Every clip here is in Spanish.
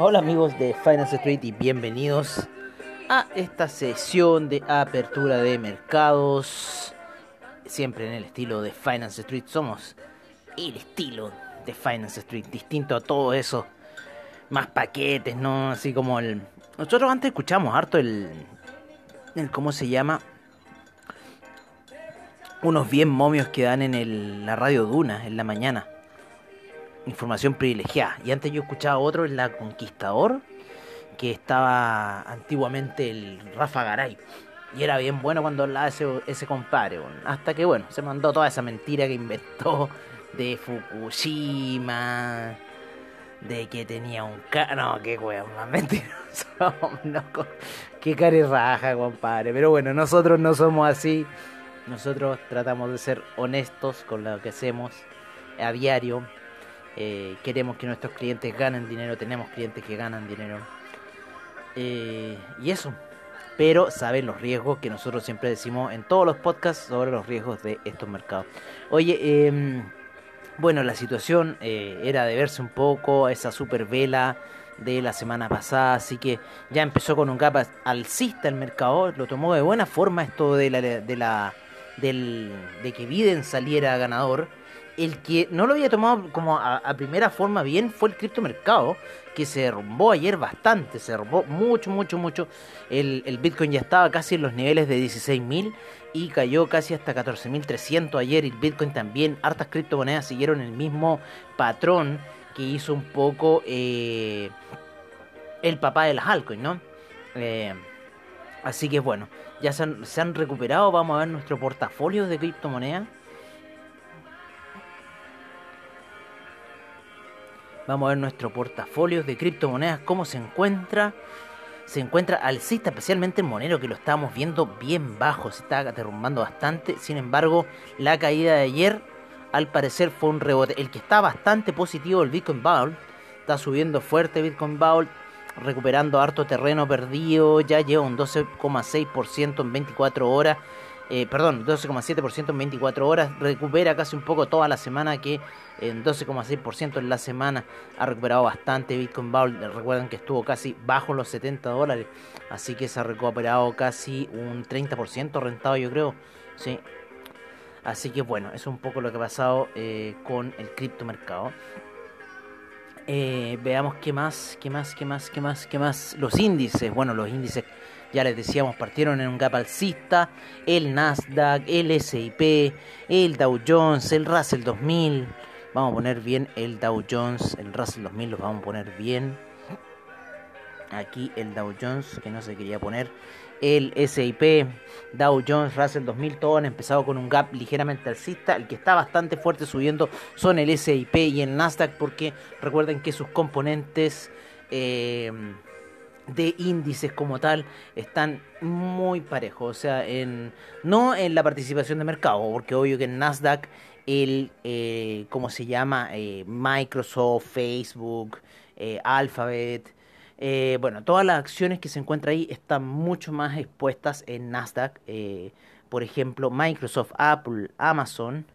Hola amigos de Finance Street y bienvenidos a esta sesión de apertura de mercados. Siempre en el estilo de Finance Street. Somos el estilo de Finance Street, distinto a todo eso. Más paquetes, ¿no? Así como el... Nosotros antes escuchamos harto el... el ¿Cómo se llama? Unos bien momios que dan en el- la radio Duna en la mañana información privilegiada. Y antes yo escuchaba otro en La Conquistador, que estaba antiguamente el Rafa Garay. Y era bien bueno cuando hablaba ese, ese compadre. Hasta que, bueno, se mandó toda esa mentira que inventó de Fukushima, de que tenía un ca... No, qué weón, más mentiroso. no, qué cara y raja, compadre. Pero bueno, nosotros no somos así. Nosotros tratamos de ser honestos con lo que hacemos a diario. Eh, queremos que nuestros clientes ganen dinero, tenemos clientes que ganan dinero. Eh, y eso. Pero saben los riesgos que nosotros siempre decimos en todos los podcasts sobre los riesgos de estos mercados. Oye, em, bueno, la situación eh, era de verse un poco esa super vela de la semana pasada, así que ya empezó con un gap alcista el mercado, lo tomó de buena forma esto de la, de la del, de que Biden saliera ganador. El que no lo había tomado como a, primera forma bien fue el criptomercado, que se derrumbó ayer bastante, se derrumbó mucho, mucho, mucho. El, el Bitcoin ya estaba casi en los niveles de 16.000 y cayó casi hasta 14.300 ayer. El Bitcoin también, hartas criptomonedas siguieron el mismo patrón que hizo un poco eh, el papá de las altcoins, ¿no? Eh, así que bueno, ya se han, se han recuperado. Vamos a ver nuestro portafolio de criptomonedas. Vamos a ver nuestro portafolio de criptomonedas, cómo se encuentra. Se encuentra alcista, especialmente el Monero, que lo estábamos viendo bien bajo, se está derrumbando bastante. Sin embargo, la caída de ayer, al parecer, fue un rebote. El que está bastante positivo, el Bitcoin Bowl, está subiendo fuerte Bitcoin Bowl, recuperando harto terreno perdido. Ya lleva un 12,6% en 24 horas. Eh, perdón, 12,7% en 24 horas, recupera casi un poco toda la semana que en 12,6% en la semana ha recuperado bastante Bitcoin Bowl, recuerden que estuvo casi bajo los 70 dólares, así que se ha recuperado casi un 30% rentado yo creo, sí. Así que bueno, es un poco lo que ha pasado eh, con el criptomercado. Eh, veamos qué más, qué más, qué más, qué más, qué más. Los índices, bueno, los índices ya les decíamos, partieron en un gap alcista, el Nasdaq, el S&P, el Dow Jones, el Russell 2000. Vamos a poner bien el Dow Jones, el Russell 2000 los vamos a poner bien. Aquí el Dow Jones, que no se quería poner. El S&P, Dow Jones, Russell 2000, todos han empezado con un gap ligeramente alcista. El que está bastante fuerte subiendo son el S&P y el Nasdaq, porque recuerden que sus componentes... Eh, de índices como tal están muy parejos. O sea, en, no en la participación de mercado, porque obvio que en Nasdaq el, eh, ¿cómo se llama? Eh, Microsoft, Facebook, eh, Alphabet, eh, bueno, todas las acciones que se encuentran ahí están mucho más expuestas en Nasdaq. por ejemplo, Microsoft, Apple, Amazon,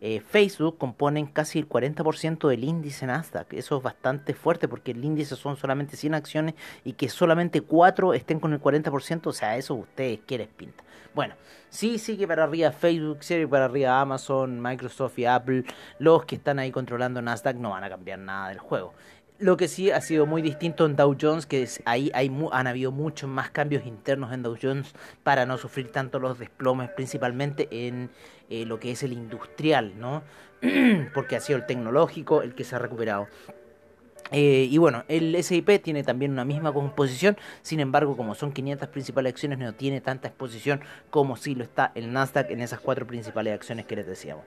eh, Facebook componen casi el 40% del índice Nasdaq. Eso es bastante fuerte porque el índice son solamente 100 acciones y que solamente 4 estén con el 40%. O sea, eso ustedes quieren pinta. Bueno, sí sigue para arriba Facebook, sigue para arriba Amazon, Microsoft y Apple. Los que están ahí controlando Nasdaq no van a cambiar nada del juego. Lo que sí ha sido muy distinto en Dow Jones, que es, ahí hay, han habido muchos más cambios internos en Dow Jones para no sufrir tanto los desplomes, principalmente en eh, lo que es el industrial, ¿no? Porque ha sido el tecnológico el que se ha recuperado. Eh, y bueno, el SIP tiene también una misma composición, sin embargo, como son 500 principales acciones, no tiene tanta exposición como si lo está el Nasdaq en esas cuatro principales acciones que les decíamos.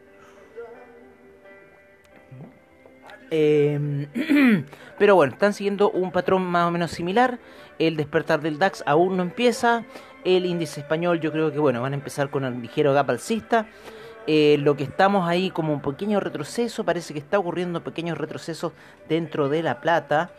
Eh, pero bueno, están siguiendo un patrón más o menos similar. El despertar del DAX aún no empieza. El índice español yo creo que bueno, van a empezar con el ligero gap alcista. Eh, lo que estamos ahí como un pequeño retroceso, parece que está ocurriendo pequeños retrocesos dentro de la plata,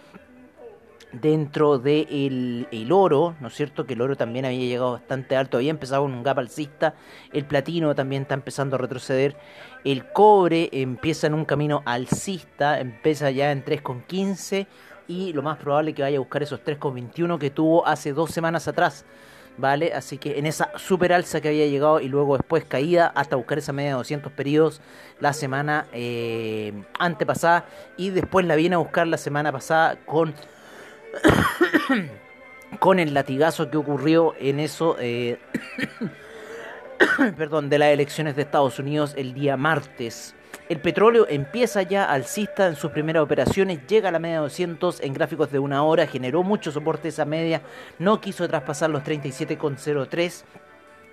dentro del el oro, ¿no es cierto? Que el oro también había llegado bastante alto, había empezado con un gap alcista, el platino también está empezando a retroceder, el cobre empieza en un camino alcista, empieza ya en 3,15 y lo más probable es que vaya a buscar esos 3,21 que tuvo hace dos semanas atrás. ¿Vale? Así que en esa super alza que había llegado y luego después caída hasta buscar esa media de 200 periodos la semana eh, antepasada y después la viene a buscar la semana pasada con con el latigazo que ocurrió en eso eh, perdón de las elecciones de Estados Unidos el día martes. El petróleo empieza ya alcista en sus primeras operaciones, llega a la media de 200 en gráficos de una hora, generó mucho soporte esa media, no quiso traspasar los 37,03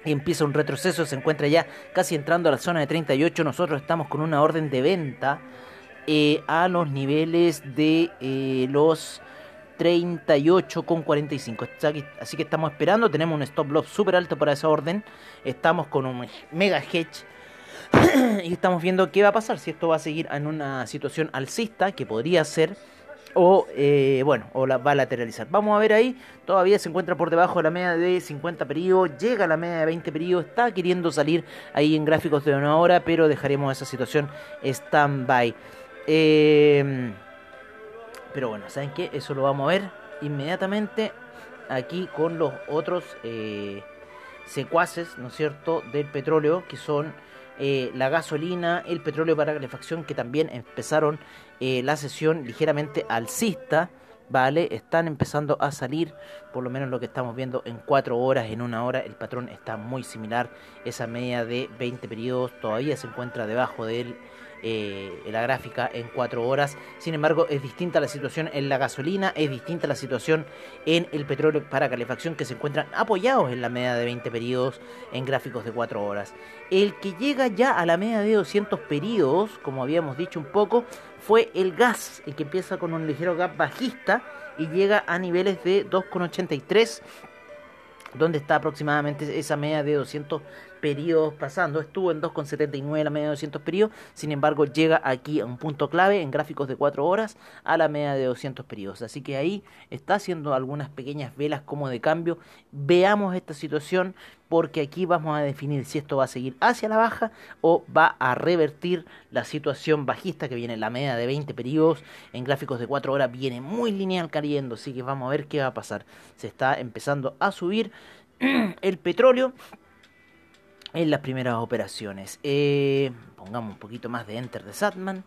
y empieza un retroceso, se encuentra ya casi entrando a la zona de 38, nosotros estamos con una orden de venta eh, a los niveles de eh, los 38,45. Así que estamos esperando, tenemos un stop loss súper alto para esa orden, estamos con un mega hedge y estamos viendo qué va a pasar, si esto va a seguir en una situación alcista, que podría ser, o eh, bueno, o la va a lateralizar. Vamos a ver ahí, todavía se encuentra por debajo de la media de 50 periodos, llega a la media de 20 periodos, está queriendo salir ahí en gráficos de una hora, pero dejaremos esa situación stand-by. Eh, pero bueno, ¿saben qué? Eso lo vamos a ver inmediatamente aquí con los otros eh, secuaces, ¿no es cierto?, del petróleo, que son eh, la gasolina, el petróleo para calefacción, que también empezaron eh, la sesión ligeramente alcista, ¿vale? Están empezando a salir, por lo menos lo que estamos viendo en 4 horas, en una hora, el patrón está muy similar, esa media de 20 periodos todavía se encuentra debajo del eh, la gráfica en 4 horas. Sin embargo, es distinta la situación en la gasolina, es distinta la situación en el petróleo para calefacción que se encuentran apoyados en la media de 20 periodos en gráficos de 4 horas. El que llega ya a la media de 200 periodos, como habíamos dicho un poco, fue el gas, el que empieza con un ligero gap bajista y llega a niveles de 2,83 donde está aproximadamente esa media de 200 periodos pasando. Estuvo en 2,79 la media de 200 periodos, sin embargo llega aquí a un punto clave en gráficos de 4 horas a la media de 200 periodos. Así que ahí está haciendo algunas pequeñas velas como de cambio. Veamos esta situación porque aquí vamos a definir si esto va a seguir hacia la baja o va a revertir la situación bajista que viene en la media de 20 periodos en gráficos de 4 horas viene muy lineal cayendo así que vamos a ver qué va a pasar se está empezando a subir el petróleo en las primeras operaciones. Eh, pongamos un poquito más de enter de Satman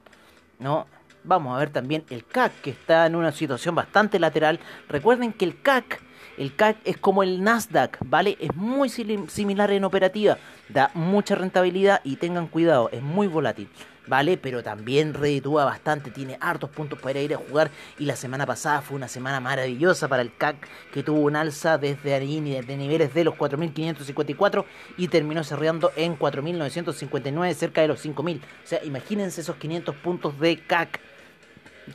no vamos a ver también el CAC que está en una situación bastante lateral. Recuerden que el CAC el CAC es como el Nasdaq, ¿vale? Es muy similar en operativa, da mucha rentabilidad y tengan cuidado, es muy volátil, ¿vale? Pero también reditúa bastante, tiene hartos puntos para ir a jugar y la semana pasada fue una semana maravillosa para el CAC que tuvo un alza desde desde niveles de los 4.554 y terminó cerrando en 4.959, cerca de los 5.000. O sea, imagínense esos 500 puntos de CAC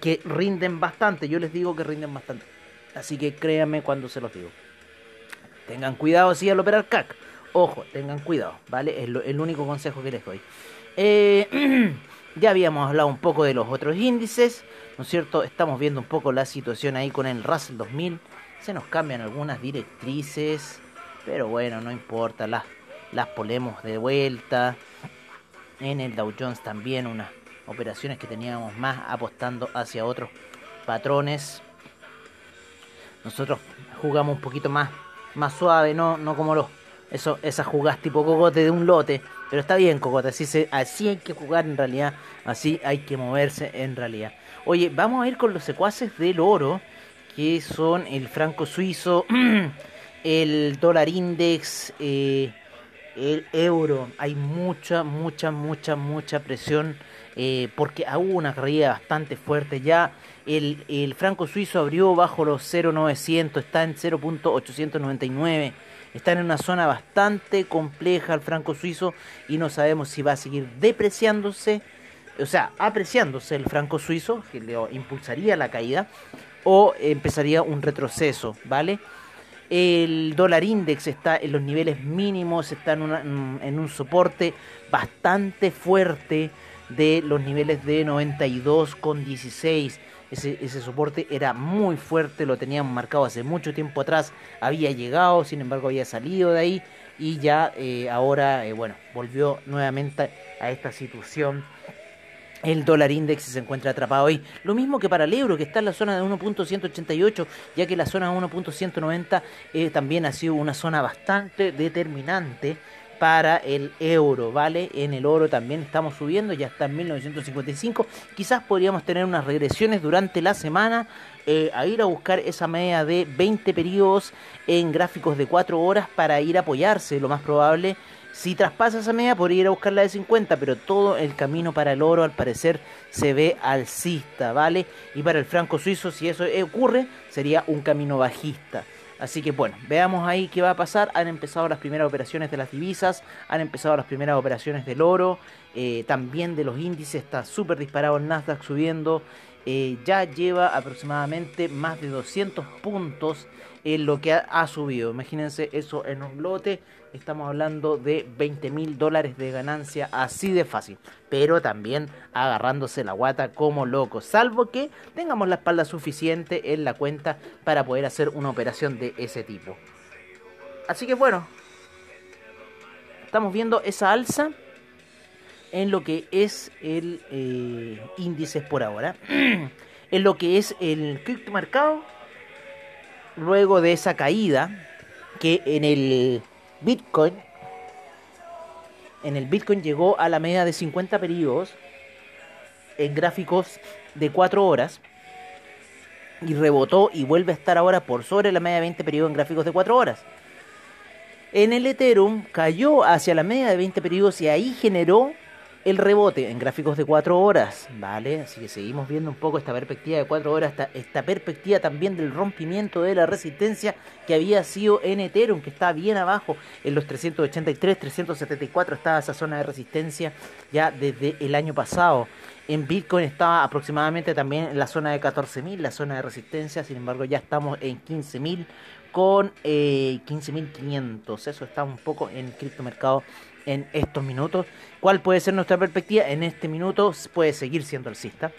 que rinden bastante, yo les digo que rinden bastante. Así que créanme cuando se los digo. Tengan cuidado si al operar CAC. Ojo, tengan cuidado, ¿vale? Es el único consejo que les doy. Eh, ya habíamos hablado un poco de los otros índices, ¿no es cierto? Estamos viendo un poco la situación ahí con el Russell 2000. Se nos cambian algunas directrices, pero bueno, no importa, las, las ponemos de vuelta. En el Dow Jones también unas operaciones que teníamos más apostando hacia otros patrones nosotros jugamos un poquito más, más suave, no, no como los, eso, esas jugadas tipo cogote de un lote, Pero está bien, Cocota, así, se, así hay que jugar en realidad, así hay que moverse en realidad. Oye, vamos a ir con los secuaces del oro, que son el franco suizo, el dólar index, eh, el euro. Hay mucha, mucha, mucha, mucha presión eh, porque hubo una caída bastante fuerte. Ya el, el franco suizo abrió bajo los 0,900, está en 0.899. Está en una zona bastante compleja el franco suizo y no sabemos si va a seguir depreciándose, o sea, apreciándose el franco suizo, que le impulsaría la caída, o empezaría un retroceso, ¿vale? El dólar index está en los niveles mínimos, está en, en un soporte bastante fuerte de los niveles de 92,16 ese, ese soporte era muy fuerte, lo teníamos marcado hace mucho tiempo atrás, había llegado, sin embargo había salido de ahí y ya eh, ahora, eh, bueno, volvió nuevamente a esta situación. El dólar index se encuentra atrapado ahí. Lo mismo que para el euro, que está en la zona de 1.188, ya que la zona 1.190 eh, también ha sido una zona bastante determinante para el euro, ¿vale? En el oro también estamos subiendo, ya está en 1955. Quizás podríamos tener unas regresiones durante la semana eh, a ir a buscar esa media de 20 periodos en gráficos de 4 horas para ir a apoyarse, lo más probable. Si traspasa esa media, podría ir a buscar la de 50, pero todo el camino para el oro al parecer se ve alcista, ¿vale? Y para el franco suizo, si eso ocurre, sería un camino bajista. Así que bueno, veamos ahí qué va a pasar. Han empezado las primeras operaciones de las divisas, han empezado las primeras operaciones del oro, eh, también de los índices, está súper disparado el Nasdaq subiendo. Eh, ya lleva aproximadamente más de 200 puntos en lo que ha, subido. Imagínense eso en un lote. Estamos hablando de 20 mil dólares de ganancia así de fácil. Pero también agarrándose la guata como loco. Salvo que tengamos la espalda suficiente en la cuenta para poder hacer una operación de ese tipo. Así que bueno. Estamos viendo esa alza en lo que es el eh, índice por ahora. en lo que es el criptomercado luego de esa caída que en el Bitcoin en el Bitcoin llegó a la media de 50 periodos en gráficos de 4 horas y rebotó y vuelve a estar ahora por sobre la media de 20 periodos en gráficos de 4 horas. En el Ethereum cayó hacia la media de 20 periodos y ahí generó el rebote en gráficos de 4 horas, ¿vale? Así que seguimos viendo un poco esta perspectiva de 4 horas, esta, esta perspectiva también del rompimiento de la resistencia que había sido en Ethereum, que está bien abajo, en los 383, 374 estaba esa zona de resistencia ya desde el año pasado. En Bitcoin estaba aproximadamente también en la zona de 14.000, la zona de resistencia, sin embargo ya estamos en 15.000 con eh, 15.500, eso está un poco en criptomercado en estos minutos. ¿Cuál puede ser nuestra perspectiva? En este minuto puede seguir siendo alcista.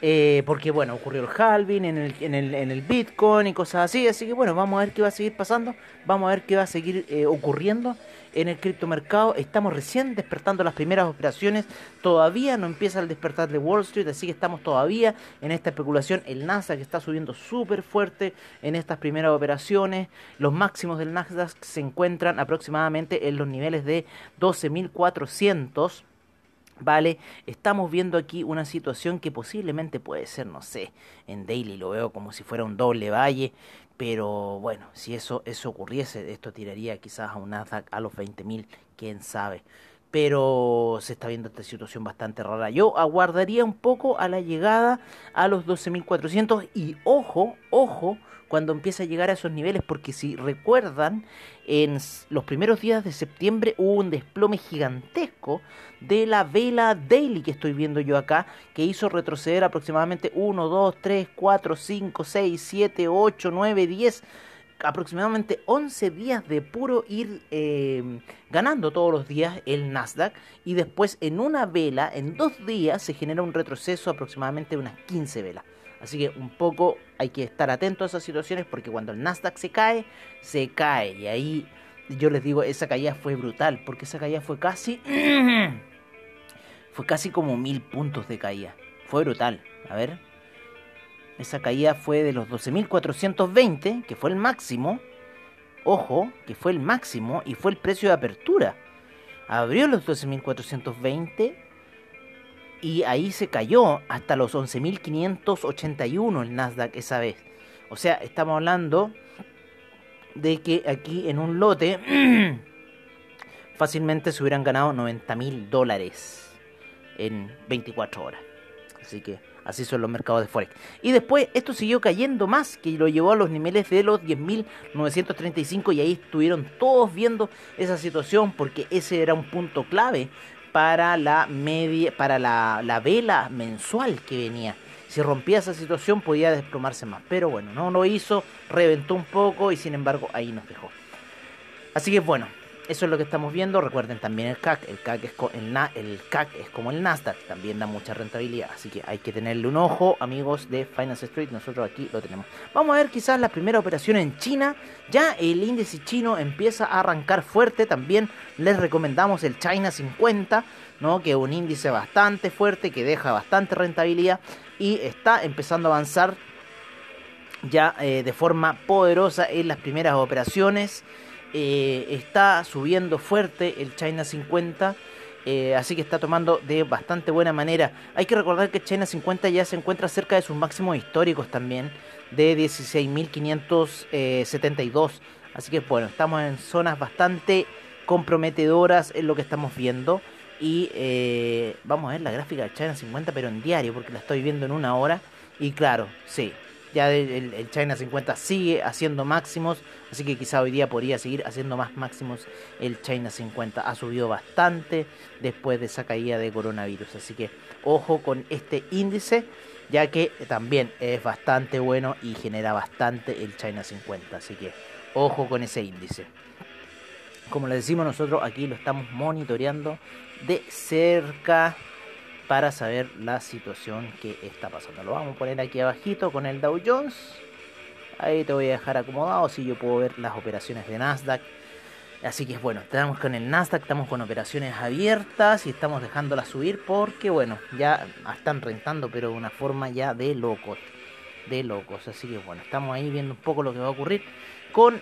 Eh, porque bueno, ocurrió el halving en el, en, el, en el Bitcoin y cosas así. Así que bueno, vamos a ver qué va a seguir pasando. Vamos a ver qué va a seguir eh, ocurriendo en el criptomercado. Estamos recién despertando las primeras operaciones. Todavía no empieza el despertar de Wall Street, así que estamos todavía en esta especulación. El Nasdaq está subiendo súper fuerte en estas primeras operaciones. Los máximos del Nasdaq se encuentran aproximadamente en los niveles de 12.400. ¿Vale? Estamos viendo aquí una situación que posiblemente puede ser, no sé, en daily lo veo como si fuera un doble valle, pero bueno, si eso, eso ocurriese, esto tiraría quizás a un Nasdaq a los 20.000, quién sabe. Pero se está viendo esta situación bastante rara. Yo aguardaría un poco a la llegada a los 12.400 y ojo, ojo, cuando empieza a llegar a esos niveles, porque si recuerdan, en los primeros días de septiembre hubo un desplome gigantesco de la vela daily que estoy viendo yo acá, que hizo retroceder aproximadamente 1, 2, 3, 4, 5, 6, 7, 8, 9, 10 aproximadamente 11 días de puro ir eh, ganando todos los días el Nasdaq y después en una vela, en dos días, se genera un retroceso aproximadamente de unas 15 velas. Así que un poco hay que estar atento a esas situaciones porque cuando el Nasdaq se cae, se cae. Y ahí yo les digo, esa caída fue brutal porque esa caída fue casi... fue casi como mil puntos de caída. Fue brutal. A ver. Esa caída fue de los 12.420, que fue el máximo. Ojo, que fue el máximo y fue el precio de apertura. abrió los 12.420 y ahí se cayó hasta los 11.581 el Nasdaq esa vez. O sea, estamos hablando de que aquí en un lote fácilmente se hubieran ganado 90 mil dólares en 24 horas. Así que así son los mercados de Forex. Y después esto siguió cayendo más, que lo llevó a los niveles de los 10.935 y ahí estuvieron todos viendo esa situación porque ese era un punto clave para la media, para la, la vela mensual que venía. Si rompía esa situación podía desplomarse más. Pero bueno, no lo hizo, reventó un poco y sin embargo ahí nos dejó. Así que bueno, eso es lo que estamos viendo. Recuerden también el CAC. El CAC es, el, CAC es como el Nasdaq. También da mucha rentabilidad. Así que hay que tenerle un ojo, amigos de Finance Street. Nosotros aquí lo tenemos. Vamos a ver quizás la primera operación en China. Ya el índice chino empieza a arrancar fuerte. También les recomendamos el China 50. ¿no? que es un índice bastante fuerte, que deja bastante rentabilidad y está empezando a avanzar ya eh, de forma poderosa en las primeras operaciones. Eh, está subiendo fuerte el China 50. Eh, así que está tomando de bastante buena manera. Hay que recordar que China 50 ya se encuentra cerca de sus máximos históricos también, de 16.572. Así que bueno, estamos en zonas bastante comprometedoras en lo que estamos viendo. Y eh, vamos a ver la gráfica de China 50, pero en diario, porque la estoy viendo en una hora. Y claro, sí, ya el, China 50 sigue haciendo máximos, así que quizá hoy día podría seguir haciendo más máximos el China 50. Ha subido bastante después de esa caída de coronavirus, así que ojo con este índice, ya que también es bastante bueno y genera bastante el China 50, así que ojo con ese índice. Como le decimos nosotros aquí lo estamos monitoreando de cerca para saber la situación que está pasando. Lo vamos a poner aquí abajito con el Dow Jones. Ahí te voy a dejar acomodado si yo puedo ver las operaciones de Nasdaq. Así que bueno, estamos con el Nasdaq, estamos con operaciones abiertas y estamos dejándolas subir porque bueno, ya están rentando pero de una forma ya de locos, de locos. Así que bueno, estamos ahí viendo un poco lo que va a ocurrir con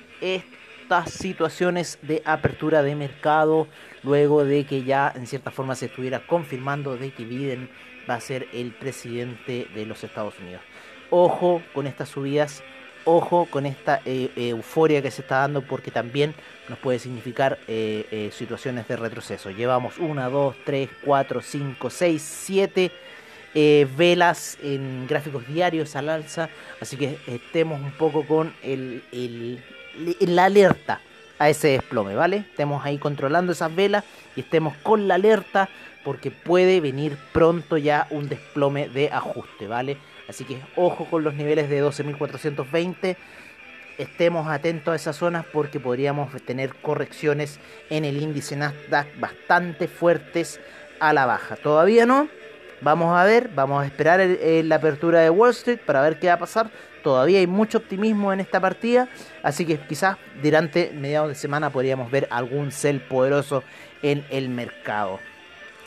estas situaciones de apertura de mercado luego de que ya en cierta forma se estuviera confirmando de que Biden va a ser el presidente de los Estados Unidos. Ojo con estas subidas, ojo con esta eh, euforia que se está dando porque también nos puede significar eh, eh, situaciones de retroceso. Llevamos 1, 2, 3, 4, 5, 6, 7 velas en gráficos diarios al alza, así que estemos un poco con el, la alerta a ese desplome, ¿vale? Estemos ahí controlando esas velas y estemos con la alerta porque puede venir pronto ya un desplome de ajuste, ¿vale? Así que ojo con los niveles de 12.420. Estemos atentos a esas zonas porque podríamos tener correcciones en el índice Nasdaq bastante fuertes a la baja. Todavía no. Vamos a ver, vamos a esperar la apertura de Wall Street para ver qué va a pasar. Todavía hay mucho optimismo en esta partida, así que quizás durante mediados de semana podríamos ver algún sell poderoso en el mercado.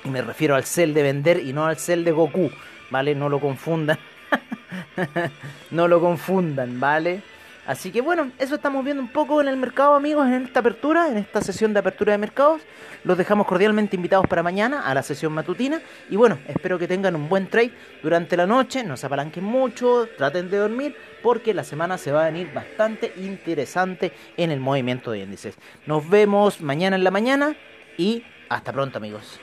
Y me refiero al sell de vender y no al sell de Goku, ¿vale? No lo confundan. no lo confundan, ¿vale? Así que bueno, eso estamos viendo un poco en el mercado, amigos, en esta apertura, en esta sesión de apertura de mercados. Los dejamos cordialmente invitados para mañana a la sesión matutina. Y bueno, espero que tengan un buen trade durante la noche, no se apalanquen mucho, traten de dormir, porque la semana se va a venir bastante interesante en el movimiento de índices. Nos vemos mañana en la mañana y hasta pronto, amigos.